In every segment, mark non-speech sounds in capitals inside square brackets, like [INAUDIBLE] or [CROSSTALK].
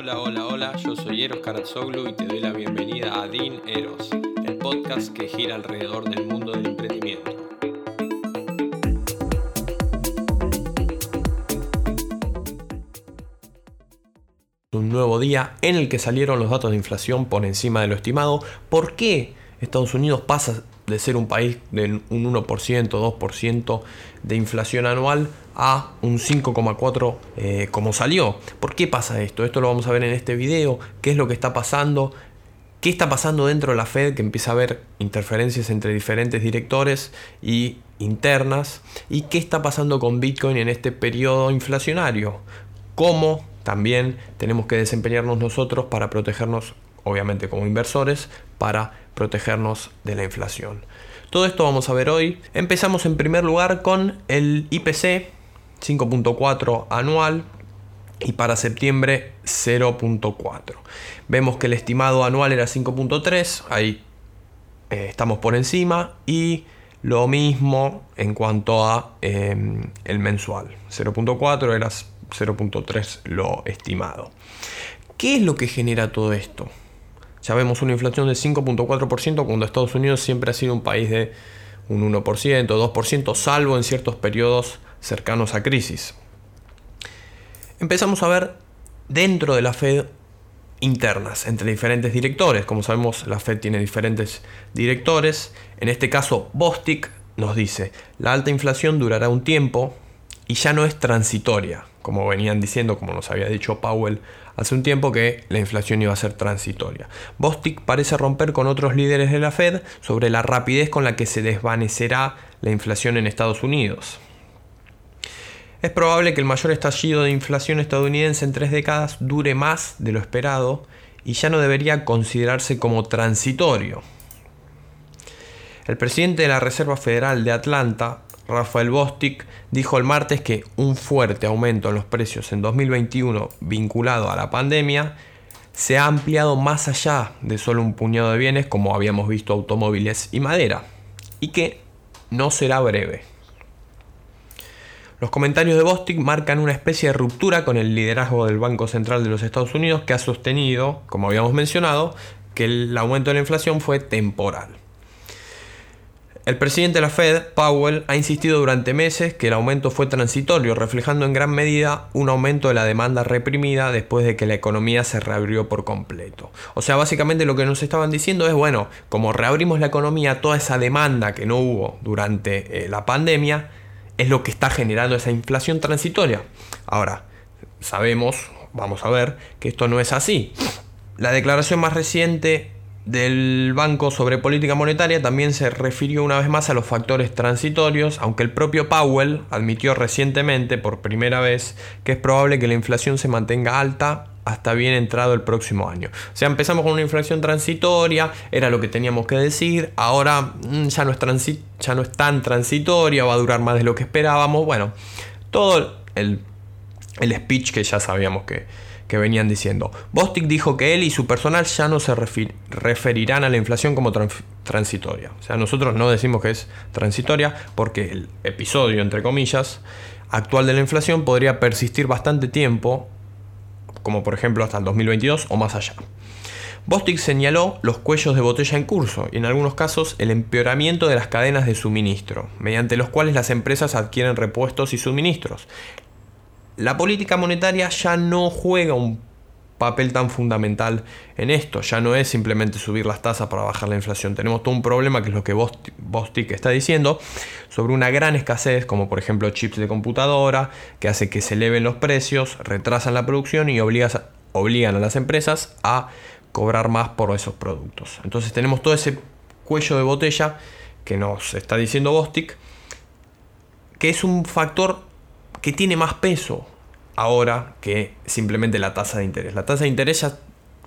Hola, hola, hola, yo soy Eros Karatsoglu y te doy la bienvenida a Din Eros, el podcast que gira alrededor del mundo del emprendimiento. Un nuevo día en el que salieron los datos de inflación por encima de lo estimado. ¿Por qué Estados Unidos pasa de ser un país de un 1%, 2% de inflación anual a un 5,4% eh, como salió. ¿Por qué pasa esto? Esto lo vamos a ver en este video. ¿Qué es lo que está pasando? ¿Qué está pasando dentro de la Fed? Que empieza a haber interferencias entre diferentes directores y internas. ¿Y qué está pasando con Bitcoin en este periodo inflacionario? ¿Cómo también tenemos que desempeñarnos nosotros para protegernos obviamente como inversores, para protegernos de la inflación. Todo esto vamos a ver hoy. Empezamos en primer lugar con el IPC 5.4 anual y para septiembre 0.4. Vemos que el estimado anual era 5.3, ahí eh, estamos por encima y lo mismo en cuanto a em, el mensual. 0.4 era 0.3 lo estimado. ¿Qué es lo que genera todo esto? Ya vemos una inflación de 5.4% cuando Estados Unidos siempre ha sido un país de un 1%, 2%, salvo en ciertos periodos cercanos a crisis. Empezamos a ver dentro de la Fed internas entre diferentes directores. Como sabemos, la Fed tiene diferentes directores. En este caso, Bostic nos dice, la alta inflación durará un tiempo y ya no es transitoria, como venían diciendo, como nos había dicho Powell hace un tiempo que la inflación iba a ser transitoria. Bostic parece romper con otros líderes de la Fed sobre la rapidez con la que se desvanecerá la inflación en Estados Unidos. Es probable que el mayor estallido de inflación estadounidense en tres décadas dure más de lo esperado y ya no debería considerarse como transitorio. El presidente de la Reserva Federal de Atlanta, Rafael Bostic dijo el martes que un fuerte aumento en los precios en 2021 vinculado a la pandemia se ha ampliado más allá de solo un puñado de bienes como habíamos visto automóviles y madera, y que no será breve. Los comentarios de Bostic marcan una especie de ruptura con el liderazgo del Banco Central de los Estados Unidos que ha sostenido, como habíamos mencionado, que el aumento de la inflación fue temporal. El presidente de la Fed, Powell, ha insistido durante meses que el aumento fue transitorio, reflejando en gran medida un aumento de la demanda reprimida después de que la economía se reabrió por completo. O sea, básicamente lo que nos estaban diciendo es, bueno, como reabrimos la economía, toda esa demanda que no hubo durante eh, la pandemia es lo que está generando esa inflación transitoria. Ahora, sabemos, vamos a ver, que esto no es así. La declaración más reciente del Banco sobre Política Monetaria también se refirió una vez más a los factores transitorios, aunque el propio Powell admitió recientemente por primera vez que es probable que la inflación se mantenga alta hasta bien entrado el próximo año. O sea, empezamos con una inflación transitoria, era lo que teníamos que decir, ahora mm, ya no es, ya no es tan transitoria, va a durar más de lo que esperábamos. Bueno, todo el, el speech que ya sabíamos que, que venían diciendo. Bostic dijo que él y su personal ya no se referirán a la inflación como transitoria. O sea, nosotros no decimos que es transitoria porque el episodio, entre comillas, actual de la inflación podría persistir bastante tiempo, como por ejemplo hasta el 2022 o más allá. Bostic señaló los cuellos de botella en curso y en algunos casos el empeoramiento de las cadenas de suministro, mediante los cuales las empresas adquieren repuestos y suministros, la política monetaria ya no juega un papel tan fundamental en esto. Ya no es simplemente subir las tasas para bajar la inflación. Tenemos todo un problema, que es lo que Bostic está diciendo, sobre una gran escasez, como por ejemplo chips de computadora, que hace que se eleven los precios, retrasan la producción y obligan a las empresas a cobrar más por esos productos. Entonces tenemos todo ese cuello de botella que nos está diciendo Bostic, que es un factor que tiene más peso ahora que simplemente la tasa de interés. La tasa de interés ya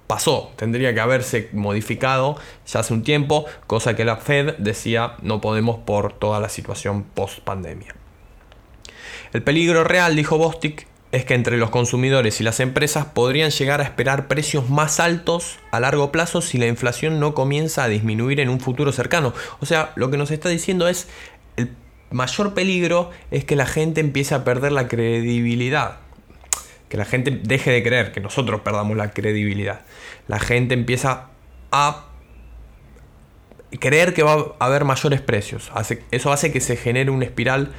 pasó, tendría que haberse modificado ya hace un tiempo, cosa que la Fed decía no podemos por toda la situación post pandemia. El peligro real, dijo Bostic, es que entre los consumidores y las empresas podrían llegar a esperar precios más altos a largo plazo si la inflación no comienza a disminuir en un futuro cercano. O sea, lo que nos está diciendo es mayor peligro es que la gente empiece a perder la credibilidad. que la gente deje de creer, que nosotros perdamos la credibilidad. La gente empieza a creer que va a haber mayores precios. eso hace que se genere una espiral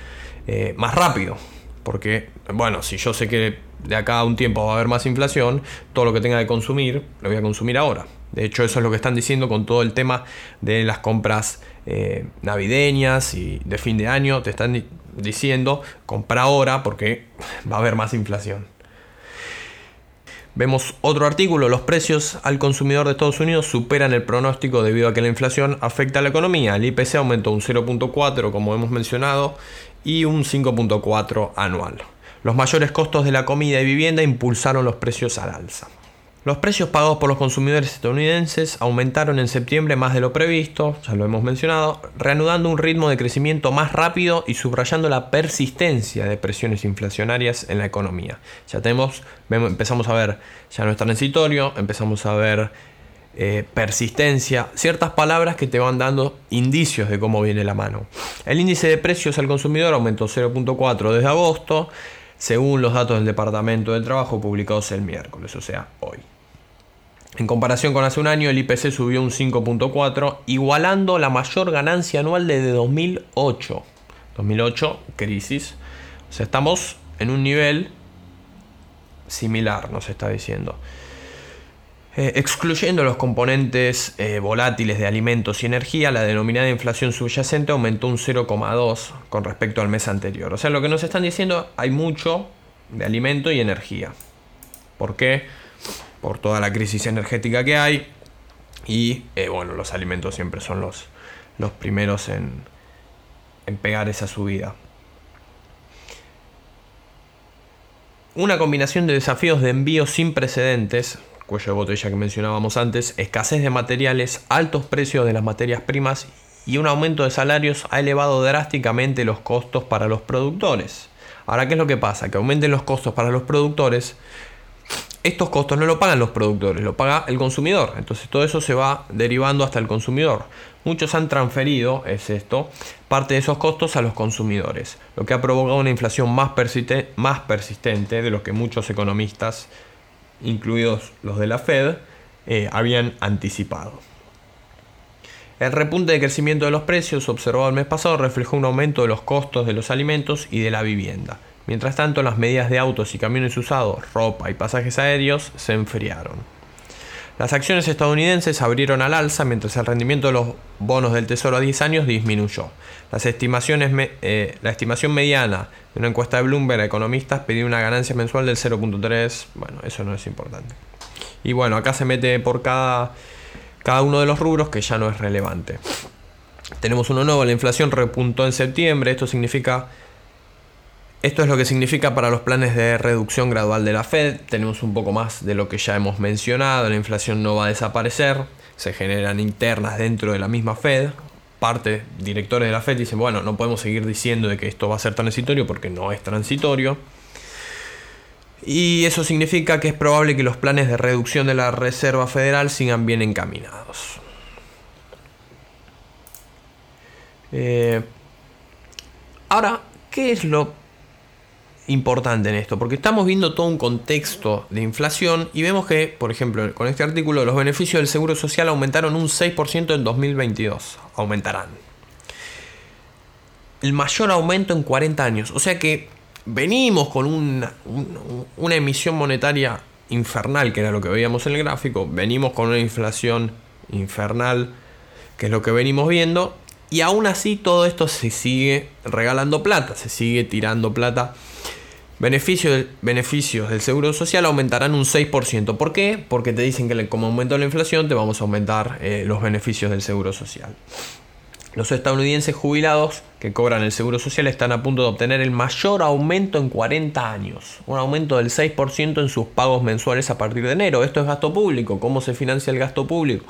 eh, más rápido. Porque, bueno, si yo sé que de acá a un tiempo va a haber más inflación, todo lo que tenga que consumir, lo voy a consumir ahora. De hecho, eso es lo que están diciendo con todo el tema de las compras eh, navideñas y de fin de año. Te están diciendo, compra ahora porque [LAUGHS] va a haber más inflación. Vemos otro artículo, los precios al consumidor de Estados Unidos superan el pronóstico debido a que la inflación afecta a la economía. El IPC aumentó un 0.4 como hemos mencionado y un 5.4 anual. Los mayores costos de la comida y vivienda impulsaron los precios al alza. Los precios pagados por los consumidores estadounidenses aumentaron en septiembre más de lo previsto, ya lo hemos mencionado, reanudando un ritmo de crecimiento más rápido y subrayando la persistencia de presiones inflacionarias en la economía. Ya tenemos, empezamos a ver ya no es transitorio, empezamos a ver eh, persistencia, ciertas palabras que te van dando indicios de cómo viene la mano. El índice de precios al consumidor aumentó 0.4 desde agosto, según los datos del Departamento de Trabajo publicados el miércoles, o sea, hoy. En comparación con hace un año, el IPC subió un 5.4, igualando la mayor ganancia anual desde 2008. 2008, crisis. O sea, estamos en un nivel similar, nos está diciendo. Eh, excluyendo los componentes eh, volátiles de alimentos y energía, la denominada inflación subyacente aumentó un 0,2 con respecto al mes anterior. O sea, lo que nos están diciendo, hay mucho de alimento y energía. ¿Por qué? Por toda la crisis energética que hay. Y eh, bueno, los alimentos siempre son los, los primeros en, en pegar esa subida. Una combinación de desafíos de envío sin precedentes, cuello de botella que mencionábamos antes, escasez de materiales, altos precios de las materias primas y un aumento de salarios ha elevado drásticamente los costos para los productores. Ahora, ¿qué es lo que pasa? Que aumenten los costos para los productores estos costos no lo pagan los productores, lo paga el consumidor. Entonces todo eso se va derivando hasta el consumidor. Muchos han transferido, es esto, parte de esos costos a los consumidores, lo que ha provocado una inflación más, persistente de lo que muchos economistas, incluidos los de la Fed, eh, habían anticipado. El repunte de crecimiento de los precios observado el mes pasado reflejó un aumento de los costos de los alimentos y de la vivienda. Mientras tanto, las medidas de autos y camiones usados, ropa y pasajes aéreos se enfriaron. Las acciones estadounidenses abrieron al alza mientras el rendimiento de los bonos del Tesoro a 10 años disminuyó. Las estimaciones eh, la estimación mediana de una encuesta de Bloomberg a economistas pedía una ganancia mensual del 0.3. Bueno, eso no es importante. Y bueno, acá se mete por cada, cada uno de los rubros que ya no es relevante. Tenemos uno nuevo, la inflación repuntó en septiembre. Esto significa esto es lo que significa para los planes de reducción gradual de la Fed. Tenemos un poco más de lo que ya hemos mencionado. La inflación no va a desaparecer. Se generan internas dentro de la misma Fed. Parte, directores de la Fed dicen, bueno, no podemos seguir diciendo de que esto va a ser transitorio porque no es transitorio. Y eso significa que es probable que los planes de reducción de la Reserva Federal sigan bien encaminados. Eh, ahora, ¿qué es lo importante en esto, porque estamos viendo todo un contexto de inflación y vemos que, por ejemplo, con este artículo, los beneficios del Seguro Social aumentaron un 6% en 2022. Aumentarán. El mayor aumento en 40 años. O sea que venimos con una, una emisión monetaria infernal, que era lo que veíamos en el gráfico. Venimos con una inflación infernal, que es lo que venimos viendo. Y aún así todo esto se sigue regalando plata, se sigue tirando plata Beneficios, beneficios del seguro social aumentarán un 6%. ¿Por qué? Porque te dicen que como aumentó la inflación te vamos a aumentar eh, los beneficios del seguro social. Los estadounidenses jubilados que cobran el seguro social están a punto de obtener el mayor aumento en 40 años. Un aumento del 6% en sus pagos mensuales a partir de enero. Esto es gasto público. ¿Cómo se financia el gasto público?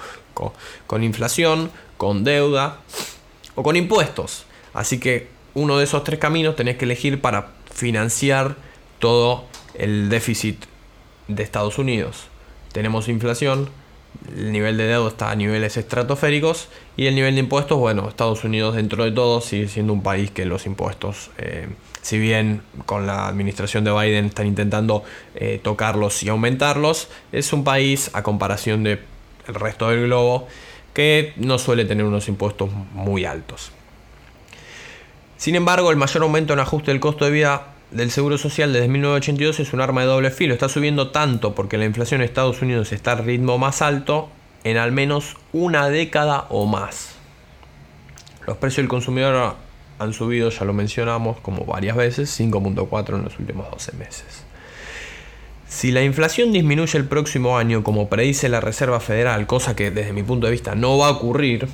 con inflación, con deuda o con impuestos. Así que uno de esos tres caminos tenés que elegir para financiar todo el déficit de Estados Unidos. Tenemos inflación, el nivel de deuda está a niveles estratosféricos y el nivel de impuestos, bueno, Estados Unidos dentro de todo sigue siendo un país que los impuestos, eh, si bien con la administración de Biden están intentando eh, tocarlos y aumentarlos, es un país a comparación del resto del globo que no suele tener unos impuestos muy altos. Sin embargo, el mayor aumento en ajuste del costo de vida del Seguro Social desde 1982 es un arma de doble filo. Está subiendo tanto porque la inflación en Estados Unidos está al ritmo más alto en al menos una década o más. Los precios del consumidor han subido, ya lo mencionamos, como varias veces, 5.4 en los últimos 12 meses. Si la inflación disminuye el próximo año, como predice la Reserva Federal, cosa que desde mi punto de vista no va a ocurrir,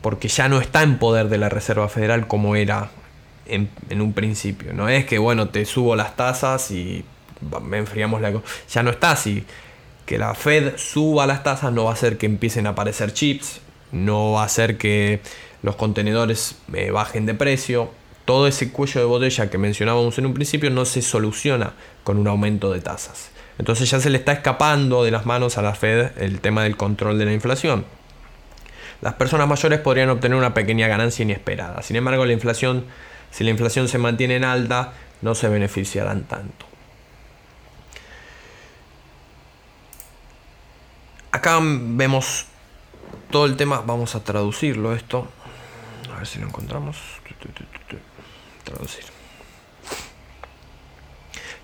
porque ya no está en poder de la Reserva Federal como era en, un principio. No es que, bueno, te subo las tasas y me enfriamos la... Ya no está así. Que la Fed suba las tasas no va a hacer que empiecen a aparecer chips, no va a hacer que los contenedores eh, bajen de precio. Todo ese cuello de botella que mencionábamos en un principio no se soluciona con un aumento de tasas. Entonces ya se le está escapando de las manos a la Fed el tema del control de la inflación. Las personas mayores podrían obtener una pequeña ganancia inesperada. Sin embargo, la inflación si la inflación se mantiene en alta, no se beneficiarán tanto. Acá vemos todo el tema, vamos a traducirlo esto. A ver si lo encontramos.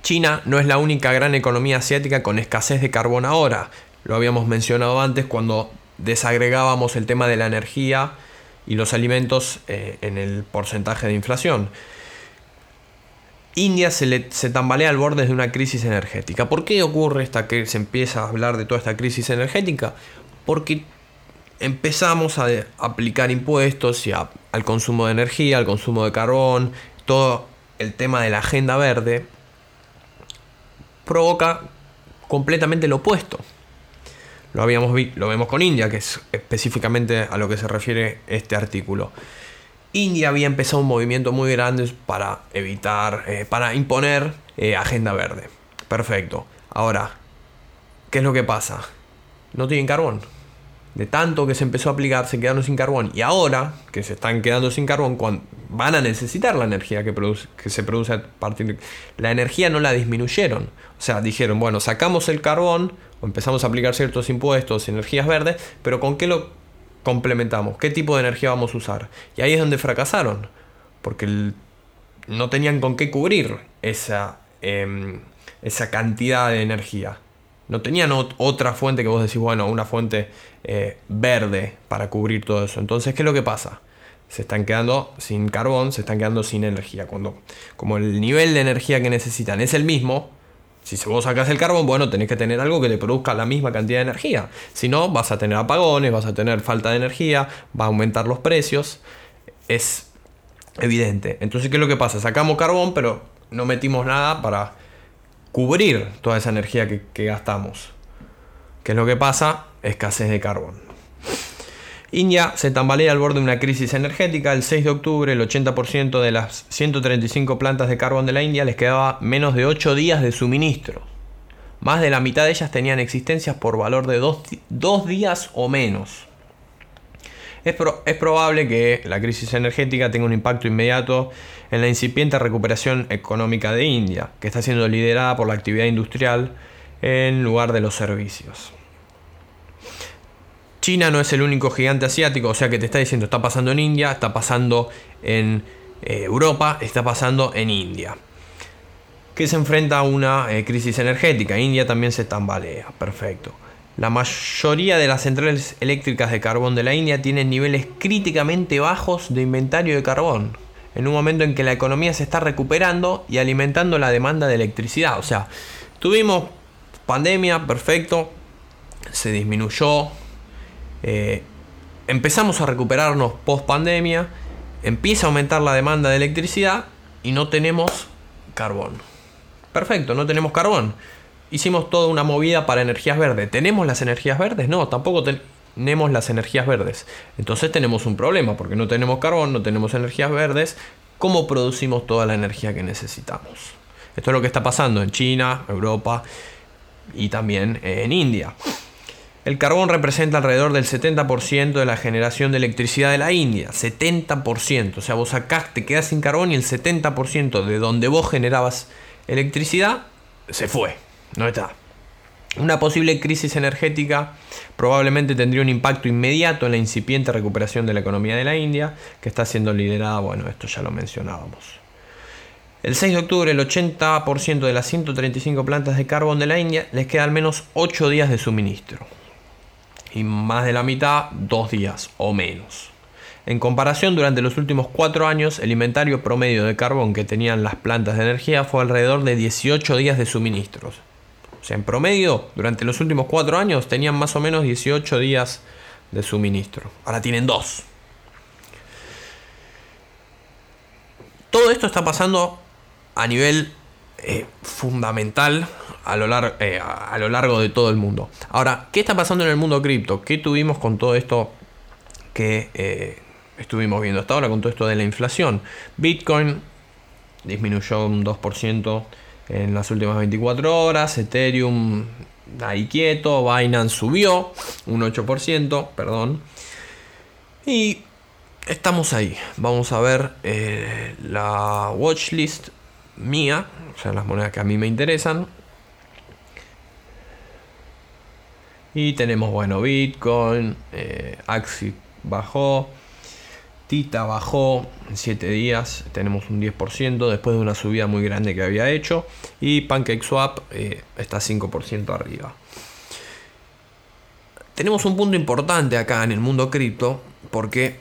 China no es la única gran economía asiática con escasez de carbón ahora. Lo habíamos mencionado antes cuando desagregábamos el tema de la energía y los alimentos eh, en el porcentaje de inflación. India se, le, se tambalea al borde de una crisis energética. ¿Por qué ocurre esta que se empieza a hablar de toda esta crisis energética? Porque empezamos a aplicar impuestos y al consumo de energía, al consumo de carbón, todo el tema de la agenda verde provoca completamente lo opuesto. Lo, habíamos lo vemos con India, que es específicamente a lo que se refiere este artículo. India había empezado un movimiento muy grande para evitar, eh, para imponer eh, agenda verde. Perfecto. Ahora, ¿qué es lo que pasa? No tienen carbón. De tanto que se empezó a aplicar, se quedaron sin carbón. Y ahora que se están quedando sin carbón, van a necesitar la energía que, produce, que se produce a partir de... La energía no la disminuyeron. O sea, dijeron, bueno, sacamos el carbón, o empezamos a aplicar ciertos impuestos, energías verdes, pero ¿con qué lo complementamos? ¿Qué tipo de energía vamos a usar? Y ahí es donde fracasaron, porque no tenían con qué cubrir esa, em, esa cantidad de energía. No tenían otra fuente que vos decís, bueno, una fuente eh, verde para cubrir todo eso. Entonces, ¿qué es lo que pasa? Se están quedando sin carbón, se están quedando sin energía. Cuando, como el nivel de energía que necesitan es el mismo, si vos sacas el carbón, bueno, tenés que tener algo que te produzca la misma cantidad de energía. Si no, vas a tener apagones, vas a tener falta de energía, va a aumentar los precios. Es evidente. Entonces, ¿qué es lo que pasa? Sacamos carbón, pero no metimos nada para cubrir toda esa energía que, gastamos. ¿Qué es lo que pasa? Escasez de carbón. India se tambalea al borde de una crisis energética. El 6 de octubre, el 80% de las 135 plantas de carbón de la India les quedaba menos de 8 días de suministro. Más de la mitad de ellas tenían existencias por valor de 2 días o menos. Es, probable que la crisis energética tenga un impacto inmediato en la incipiente recuperación económica de India, que está siendo liderada por la actividad industrial en lugar de los servicios. China no es el único gigante asiático, o sea que te está diciendo, está pasando en India, está pasando en eh, Europa, está pasando en India. Que se enfrenta a una eh, crisis energética. India también se tambalea, perfecto. La mayoría de las centrales eléctricas de carbón de la India tienen niveles críticamente bajos de inventario de carbón. En un momento en que la economía se está recuperando y alimentando la demanda de electricidad. O sea, tuvimos pandemia, perfecto. Se disminuyó eh, empezamos a recuperarnos post pandemia, empieza a aumentar la demanda de electricidad y no tenemos carbón. Perfecto, no tenemos carbón. Hicimos toda una movida para energías verdes. ¿Tenemos las energías verdes? No, tampoco tenemos las energías verdes. Entonces tenemos un problema porque no tenemos carbón, no tenemos energías verdes. ¿Cómo producimos toda la energía que necesitamos? Esto es lo que está pasando en China, Europa y también en India. El carbón representa alrededor del 70% de la generación de electricidad de la India. 70%. O sea, vos acá te quedás sin carbón y el 70% de donde vos generabas electricidad se fue. No está. Una posible crisis energética probablemente tendría un impacto inmediato en la incipiente recuperación de la economía de la India, que está siendo liderada, bueno, esto ya lo mencionábamos. El 6 de octubre, el 80% de las 135 plantas de carbón de la India les queda al menos 8 días de suministro. Y más de la mitad, 2 días o menos. En comparación, durante los últimos 4 años, el inventario promedio de carbón que tenían las plantas de energía fue alrededor de 18 días de suministros. En promedio, durante los últimos cuatro años tenían más o menos 18 días de suministro. Ahora tienen dos. Todo esto está pasando a nivel eh, fundamental a lo, eh, a lo, largo de todo el mundo. Ahora, ¿qué está pasando en el mundo cripto? ¿Qué tuvimos con todo esto que eh, estuvimos viendo hasta ahora, con todo esto de la inflación? Bitcoin disminuyó un 2% en las últimas 24 horas. Ethereum ahí quieto. Binance subió un 8%, perdón. Y estamos ahí. Vamos a ver eh, la watchlist mía, o sea, las monedas que a mí me interesan. Y tenemos, bueno, Bitcoin, eh, Axi bajó, Tita bajó en 7 días, tenemos un 10% después de una subida muy grande que había hecho. Y PancakeSwap eh, está 5% arriba. Tenemos un punto importante acá en el mundo cripto porque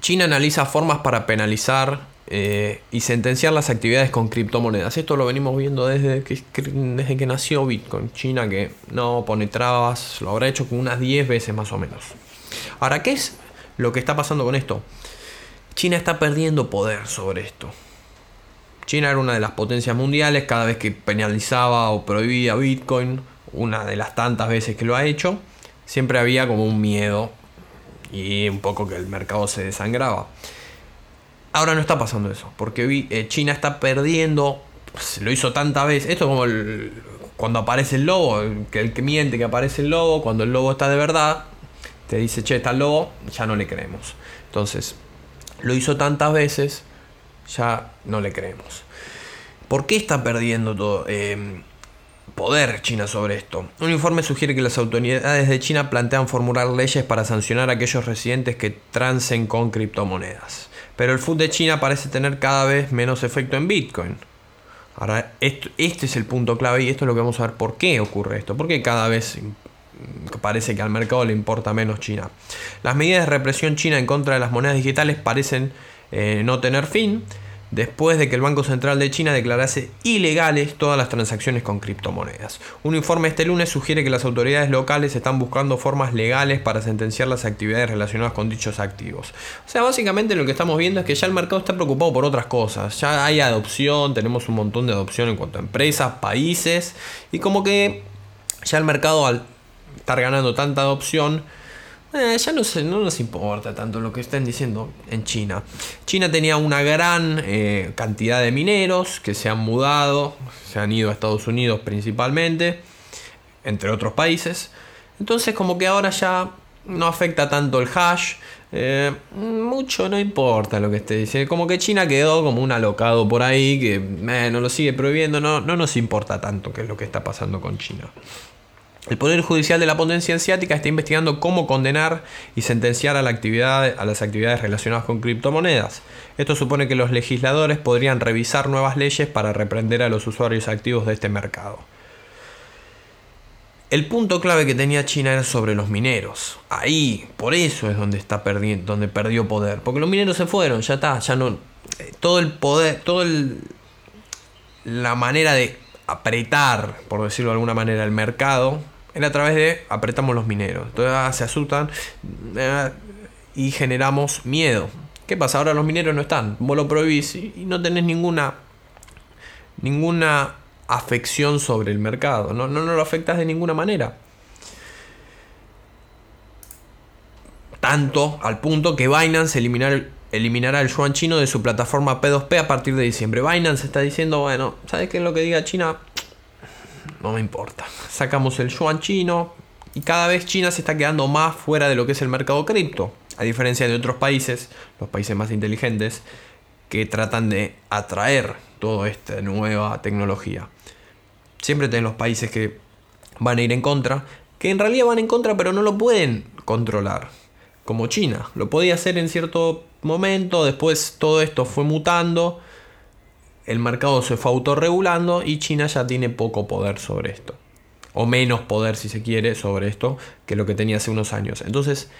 China analiza formas para penalizar eh, y sentenciar las actividades con criptomonedas. Esto lo venimos viendo desde que, desde que nació Bitcoin. China que no pone trabas, lo habrá hecho con unas 10 veces más o menos. Ahora, ¿qué es lo que está pasando con esto. China está perdiendo poder sobre esto. China era una de las potencias mundiales, cada vez que penalizaba o prohibía Bitcoin, una de las tantas veces que lo ha hecho, siempre había como un miedo y un poco que el mercado se desangraba. Ahora no está pasando eso, porque eh, China está perdiendo, se lo hizo tantas veces, esto es como cuando aparece el lobo, que el que miente que aparece el lobo, cuando el lobo está de verdad, te dice, che, está lobo, ya no le creemos. Entonces, lo hizo tantas veces, ya no le creemos. ¿Por qué está perdiendo todo, em, poder China sobre esto? Un informe sugiere que las autoridades de China plantean formular leyes para sancionar a aquellos residentes que trancen con criptomonedas. Pero el food de China parece tener cada vez menos efecto en Bitcoin. Ahora, este es el punto clave y esto es lo que vamos a ver por qué ocurre esto. Porque cada vez parece que al mercado le importa menos China. Las medidas de represión china en contra de las monedas digitales parecen eh, no tener fin después de que el Banco Central de China declarase ilegales todas las transacciones con criptomonedas. Un informe este lunes sugiere que las autoridades locales están buscando formas legales para sentenciar las actividades relacionadas con dichos activos. O sea, básicamente lo que estamos viendo es que ya el mercado está preocupado por otras cosas. Ya hay adopción, tenemos un montón de adopción en cuanto a empresas, países, y como que ya el mercado al estar ganando tanta adopción, eh, ya no, sé, no nos importa tanto lo que estén diciendo en China. China tenía una gran eh, cantidad de mineros que se han mudado, se han ido a Estados Unidos principalmente, entre otros países. Entonces como que ahora ya no afecta tanto el hash. Eh, mucho no importa lo que esté diciendo. Como que China quedó como un alocado por ahí que no lo sigue prohibiendo. No, no nos importa tanto qué es lo que está pasando con China. El Poder Judicial de la Potencia Asiática está investigando cómo condenar y sentenciar a, la actividad, a las actividades relacionadas con criptomonedas. Esto supone que los legisladores podrían revisar nuevas leyes para reprender a los usuarios activos de este mercado. El punto clave que tenía China era sobre los mineros. Ahí, por eso es donde está donde perdió poder, porque los mineros se fueron, ya está, ya no eh, todo el poder, todo el la manera de apretar, por decirlo de alguna manera, el mercado era a través de apretamos los mineros. Entonces se asustan eh, y generamos miedo. ¿Qué pasa? Ahora los mineros no están. Vos lo prohibís y no tenés ninguna ninguna afección sobre el mercado. No, no, lo afectas de ninguna manera. Tanto al punto que Binance eliminará el yuan chino de su plataforma P2P a partir de diciembre. Binance está diciendo, bueno, ¿sabes qué es lo que diga China? No me importa. Sacamos el yuan chino, Y cada vez China se está quedando más fuera de lo que es el mercado cripto, a diferencia de otros países, los países más inteligentes, que tratan de atraer toda esta nueva tecnología. Siempre tienen los países que van a ir en contra, que en realidad van en contra pero no lo pueden controlar, como China. Lo podía hacer en cierto momento, después todo esto fue mutando, el mercado se fue autorregulando y China ya tiene poco poder sobre esto. O menos poder, si se quiere, sobre esto que lo que tenía hace unos años. Entonces,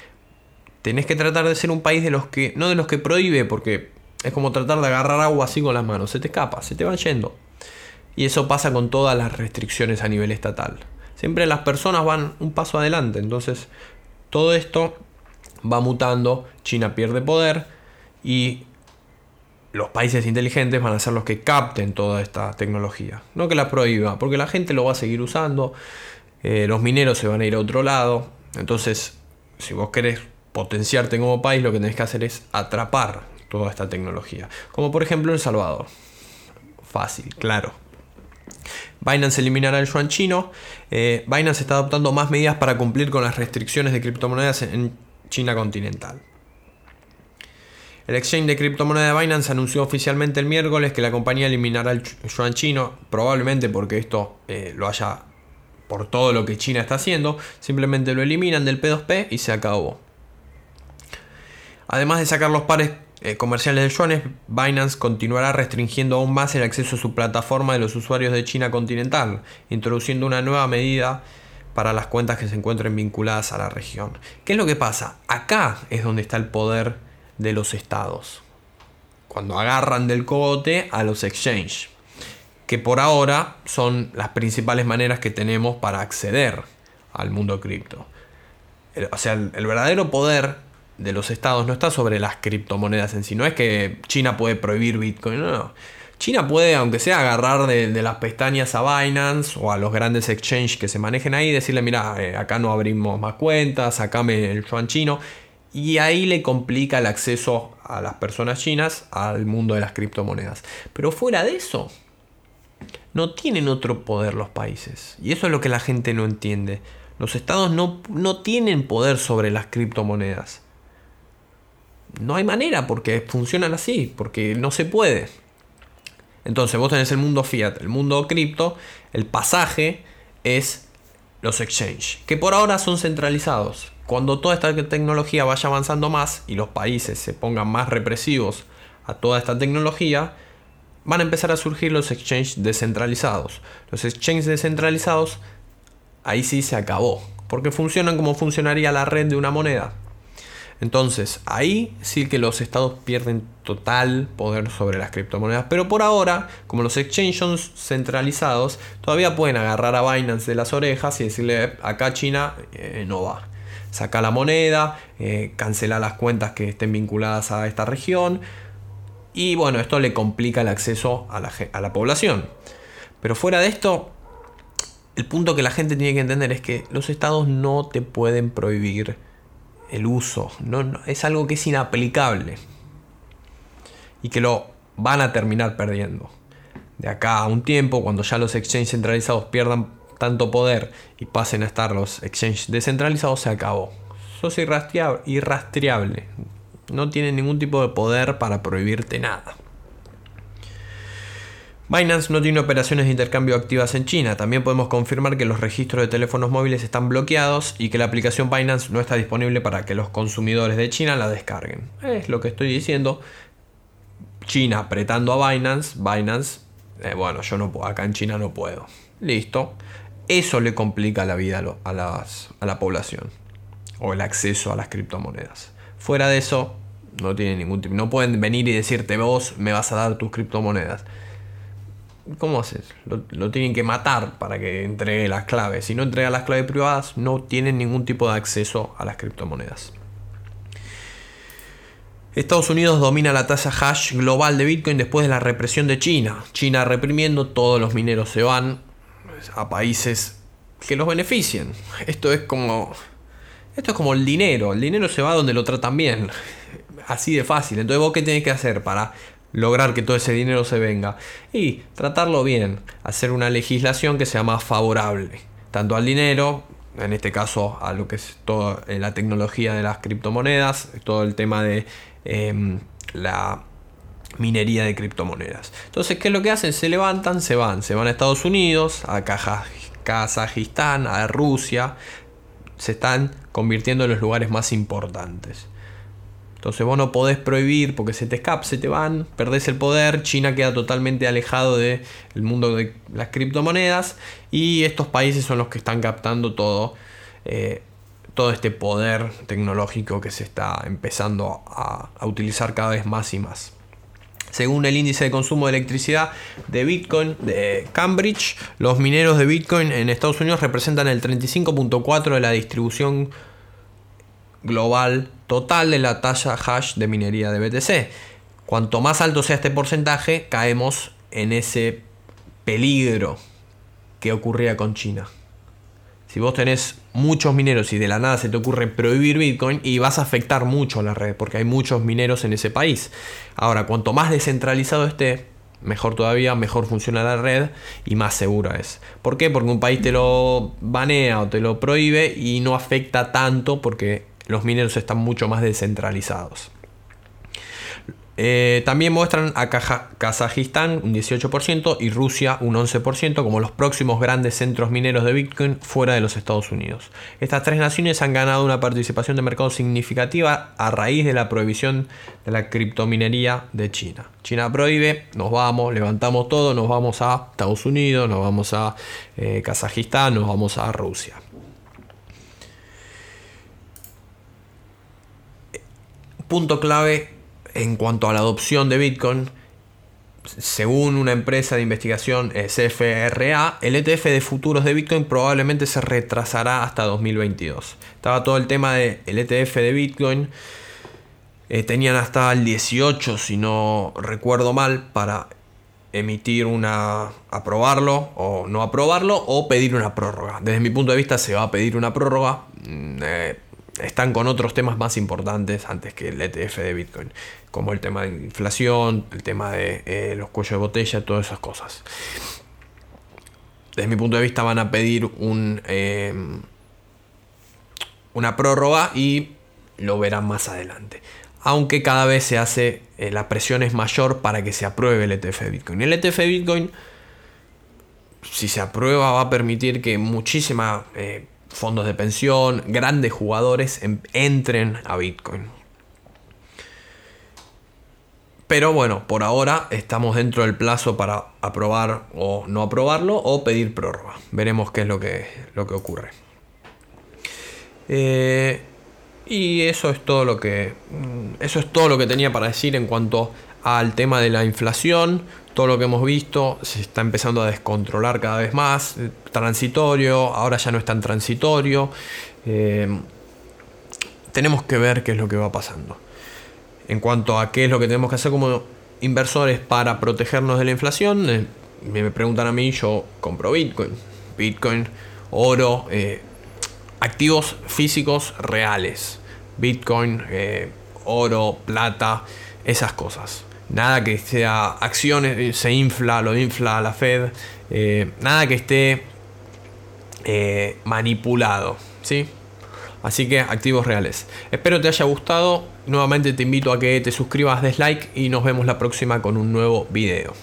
tenés que tratar de ser un país de los que, no de los que prohíbe, porque es como tratar de agarrar agua así con las manos, se te escapa, se te va yendo. Y eso pasa con todas las restricciones a nivel estatal. Siempre las personas van un paso adelante, entonces todo esto va mutando, China pierde poder y los países inteligentes van a ser los que capten toda esta tecnología, no que la prohíba, porque la gente lo va a seguir usando, eh, los mineros se van a ir a otro lado, entonces si vos querés potenciarte como país, lo que tenés que hacer es atrapar toda esta tecnología, como por ejemplo El Salvador. Fácil, claro. Binance eliminará el yuan chino. Eh, Binance está adoptando más medidas para cumplir con las restricciones de criptomonedas en China continental. El exchange de criptomonedas de Binance anunció oficialmente el miércoles que la compañía eliminará el yuan chino, probablemente porque esto eh, lo haya por todo lo que China está haciendo, simplemente lo eliminan del P2P y se acabó. Además de sacar los pares eh, comerciales de yuanes, Binance continuará restringiendo aún más el acceso a su plataforma de los usuarios de China continental, introduciendo una nueva medida para las cuentas que se encuentren vinculadas a la región. ¿Qué es lo que pasa? Acá es donde está el poder de los estados. Cuando agarran del cogote a los exchanges. Que por ahora son las principales maneras que tenemos para acceder al mundo cripto. O sea, el, verdadero poder de los estados no está sobre las criptomonedas en sí. No es que China puede prohibir Bitcoin, no. China puede, aunque sea, agarrar de, las pestañas a Binance o a los grandes exchanges que se manejen ahí decirle, mira, eh, acá no abrimos más cuentas, sacame el yuan chino y ahí le complica el acceso a las personas chinas al mundo de las criptomonedas. Pero fuera de eso, no tienen otro poder los países. Y eso es lo que la gente no entiende. Los estados no, no tienen poder sobre las criptomonedas. No hay manera porque funcionan así, porque no se puede. Entonces vos tenés el mundo fiat, el mundo cripto, el pasaje es los exchanges, que por ahora son centralizados. Cuando toda esta tecnología vaya avanzando más y los países se pongan más represivos a toda esta tecnología, van a empezar a surgir los exchanges descentralizados. Los exchanges descentralizados, ahí sí se acabó, porque funcionan como funcionaría la red de una moneda. Entonces, ahí sí que los estados pierden total poder sobre las criptomonedas. Pero por ahora, como los exchanges centralizados, todavía pueden agarrar a Binance de las orejas y decirle, acá China eh, no va saca la moneda, eh, cancela las cuentas que estén vinculadas a esta región. Y bueno, esto le complica el acceso a la, población. Pero fuera de esto, el punto que la gente tiene que entender es que los estados no te pueden prohibir el uso. No, es algo que es inaplicable. Y que lo van a terminar perdiendo. De acá a un tiempo, cuando ya los exchanges centralizados pierdan tanto poder y pasen a estar los exchanges descentralizados, se acabó. Sos irrastreable. No tiene ningún tipo de poder para prohibirte nada. Binance no tiene operaciones de intercambio activas en China. También podemos confirmar que los registros de teléfonos móviles están bloqueados y que la aplicación Binance no está disponible para que los consumidores de China la descarguen. Es lo que estoy diciendo. China apretando a Binance. Binance, eh, bueno, yo no puedo, acá en China no puedo. Listo. Eso le complica la vida a, la población o el acceso a las criptomonedas. Fuera de eso, no tiene ningún tipo. No pueden venir y decirte vos me vas a dar tus criptomonedas. ¿Cómo haces? Lo, tienen que matar para que entregue las claves. Si no entrega las claves privadas, no tienen ningún tipo de acceso a las criptomonedas. Estados Unidos domina la tasa hash global de Bitcoin después de la represión de China. China reprimiendo, todos los mineros se van, a países que los beneficien. Esto es como. Esto es como el dinero. El dinero se va donde lo tratan bien. Así de fácil. Entonces, vos qué tenés que hacer para lograr que todo ese dinero se venga? Y tratarlo bien. Hacer una legislación que sea más favorable. Tanto al dinero en este caso a lo que es toda eh, la tecnología de las criptomonedas, todo el tema de em, la minería de criptomonedas. Entonces, ¿qué es lo que hacen? Se levantan, se van, se van a Estados Unidos, a Kazajistán, a Rusia, se están convirtiendo en los lugares más importantes. Entonces vos no podés prohibir porque se te escapa, se te van, perdés el poder, China queda totalmente alejado del mundo de las criptomonedas y estos países son los que están captando todo, eh, todo este poder tecnológico que se está empezando a utilizar cada vez más y más. Según el índice de consumo de electricidad de Bitcoin de Cambridge, los mineros de Bitcoin en Estados Unidos representan el 35.4 de la distribución global total de la talla hash de minería de BTC. Cuanto más alto sea este porcentaje, caemos en ese peligro que ocurría con China. Si vos tenés muchos mineros y de la nada se te ocurre prohibir Bitcoin y vas a afectar mucho a la red porque hay muchos mineros en ese país. Ahora, cuanto más descentralizado esté, mejor todavía, mejor funciona la red y más segura es. ¿Por qué? Porque un país te lo banea o te lo prohíbe y no afecta tanto porque los mineros están mucho más descentralizados. Eh, también muestran a Kazajistán un 18% y Rusia un 11% como los próximos grandes centros mineros de Bitcoin fuera de los Estados Unidos. Estas tres naciones han ganado una participación de mercado significativa a raíz de la prohibición de la criptominería de China. China prohíbe, nos vamos, levantamos todo, nos vamos a Estados Unidos, nos vamos a eh, Kazajistán, nos vamos a Rusia. Punto clave en cuanto a la adopción de Bitcoin, según una empresa de investigación CFRA, el ETF de futuros de Bitcoin probablemente se retrasará hasta 2022. Estaba todo el tema del ETF de Bitcoin. Eh, tenían hasta el 18, si no recuerdo mal, para emitir una aprobarlo o no aprobarlo o pedir una prórroga. Desde mi punto de vista se va a pedir una prórroga. Mm, eh, están con otros temas más importantes antes que el ETF de Bitcoin, como el tema de inflación, el tema de eh, los cuellos de botella, todas esas cosas. Desde mi punto de vista van a pedir un, em, una prórroga y lo verán más adelante. Aunque cada vez se hace, eh, la presión es mayor para que se apruebe el ETF de Bitcoin. El ETF de Bitcoin, si se aprueba, va a permitir que muchísima... Fondos de pensión, grandes jugadores entren a Bitcoin. Pero bueno, por ahora estamos dentro del plazo para aprobar o no aprobarlo o pedir prórroga. Veremos qué es lo que, lo que ocurre. Eh, y eso es todo lo que. Mm, eso es todo lo que tenía para decir en cuanto al tema de la inflación todo lo que hemos visto se está empezando a descontrolar cada vez más. Transitorio, ahora ya no es tan transitorio. Eh, tenemos que ver qué es lo que va pasando. En cuanto a qué es lo que tenemos que hacer como inversores para protegernos de la inflación, eh, me preguntan a mí, yo compro Bitcoin. Bitcoin, oro, eh, activos físicos reales. Bitcoin, oro, plata, esas cosas. Nada que sea acciones, eh, se infla, lo infla la Fed. Eh, nada que esté eh, manipulado. ¿sí? Así que activos reales. Espero te haya gustado. Nuevamente te invito a que te suscribas, des like y nos vemos la próxima con un nuevo video.